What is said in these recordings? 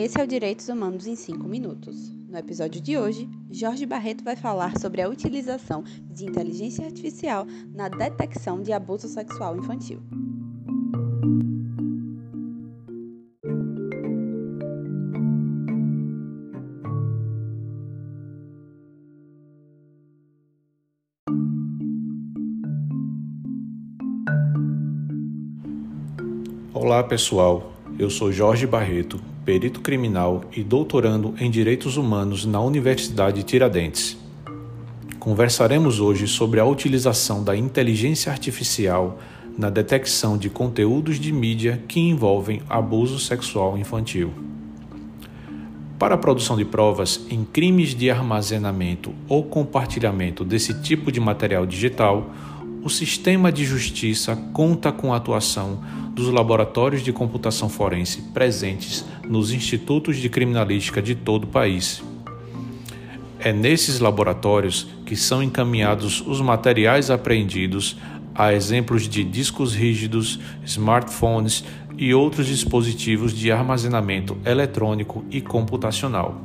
Esse é o Direitos Humanos em 5 minutos. No episódio de hoje, Jorge Barreto vai falar sobre a utilização de inteligência artificial na detecção de abuso sexual infantil. Olá pessoal, eu sou Jorge Barreto, perito criminal e doutorando em Direitos Humanos na Universidade Tiradentes. Conversaremos hoje sobre a utilização da inteligência artificial na detecção de conteúdos de mídia que envolvem abuso sexual infantil. Para a produção de provas em crimes de armazenamento ou compartilhamento desse tipo de material digital, o sistema de justiça conta com a atuação dos laboratórios de computação forense presentes nos institutos de criminalística de todo o país. É nesses laboratórios que são encaminhados os materiais apreendidos, a exemplos de discos rígidos, smartphones e outros dispositivos de armazenamento eletrônico e computacional.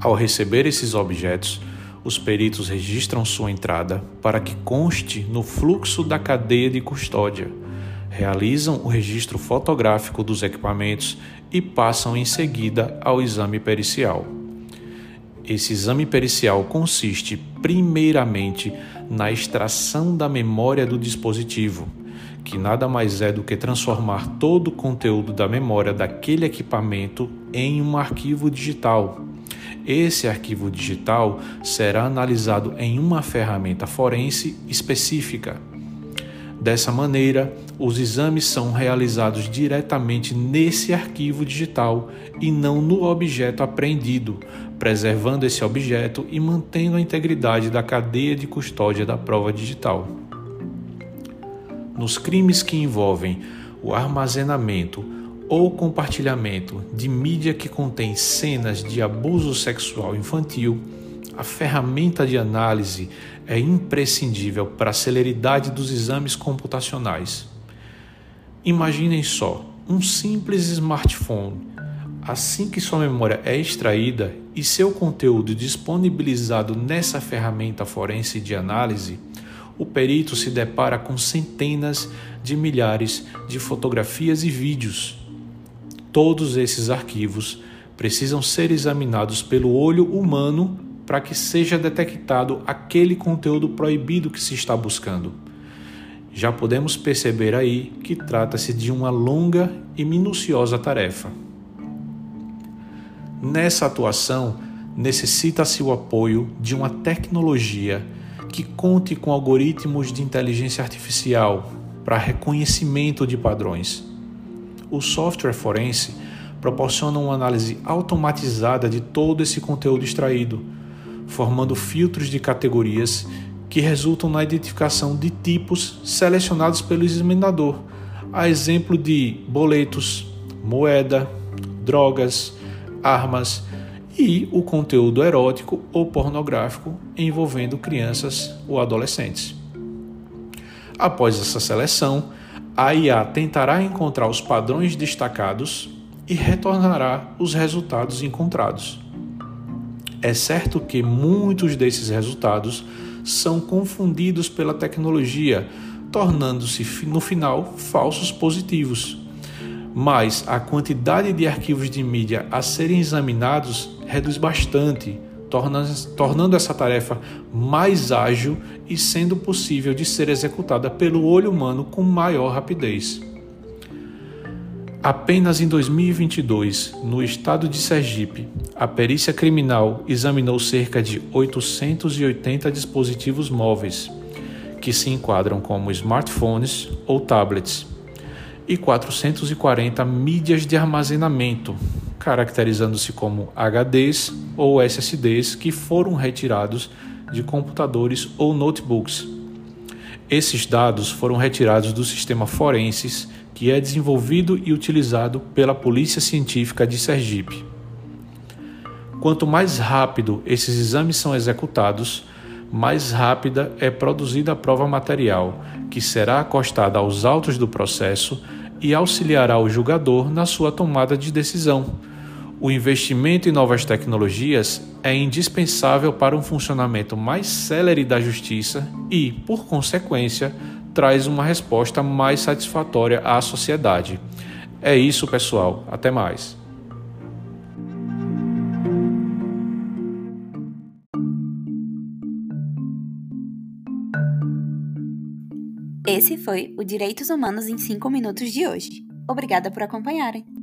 Ao receber esses objetos, os peritos registram sua entrada para que conste no fluxo da cadeia de custódia, realizam o registro fotográfico dos equipamentos e passam em seguida ao exame pericial. Esse exame pericial consiste, primeiramente, na extração da memória do dispositivo, que nada mais é do que transformar todo o conteúdo da memória daquele equipamento em um arquivo digital esse arquivo digital será analisado em uma ferramenta forense específica. Dessa maneira, os exames são realizados diretamente nesse arquivo digital e não no objeto apreendido, preservando esse objeto e mantendo a integridade da cadeia de custódia da prova digital. Nos crimes que envolvem o armazenamento, ou compartilhamento de mídia que contém cenas de abuso sexual infantil, a ferramenta de análise é imprescindível para a celeridade dos exames computacionais. Imaginem só, um simples smartphone. Assim que sua memória é extraída e seu conteúdo disponibilizado nessa ferramenta forense de análise, o perito se depara com centenas de milhares de fotografias e vídeos Todos esses arquivos precisam ser examinados pelo olho humano para que seja detectado aquele conteúdo proibido que se está buscando. Já podemos perceber aí que trata-se de uma longa e minuciosa tarefa. Nessa atuação, necessita-se o apoio de uma tecnologia que conte com algoritmos de inteligência artificial para reconhecimento de padrões o software forense proporciona uma análise automatizada de todo esse conteúdo extraído, formando filtros de categorias que resultam na identificação de tipos selecionados pelo examinador, a exemplo de boletos, moeda, drogas, armas e o conteúdo erótico ou pornográfico envolvendo crianças ou adolescentes. Após essa seleção, a IA tentará encontrar os padrões destacados e retornará os resultados encontrados. É certo que muitos desses resultados são confundidos pela tecnologia, tornando-se no final falsos positivos. Mas a quantidade de arquivos de mídia a serem examinados reduz bastante tornando essa tarefa mais ágil e sendo possível de ser executada pelo olho humano com maior rapidez. Apenas em 2022, no estado de Sergipe, a perícia criminal examinou cerca de 880 dispositivos móveis, que se enquadram como smartphones ou tablets, e 440 mídias de armazenamento, caracterizando-se como HDs ou SSDs que foram retirados de computadores ou notebooks. Esses dados foram retirados do sistema Forenses, que é desenvolvido e utilizado pela Polícia Científica de Sergipe. Quanto mais rápido esses exames são executados, mais rápida é produzida a prova material, que será acostada aos autos do processo e auxiliará o julgador na sua tomada de decisão. O investimento em novas tecnologias é indispensável para um funcionamento mais célere da justiça e, por consequência, traz uma resposta mais satisfatória à sociedade. É isso, pessoal. Até mais. Esse foi o Direitos Humanos em 5 Minutos de hoje. Obrigada por acompanharem.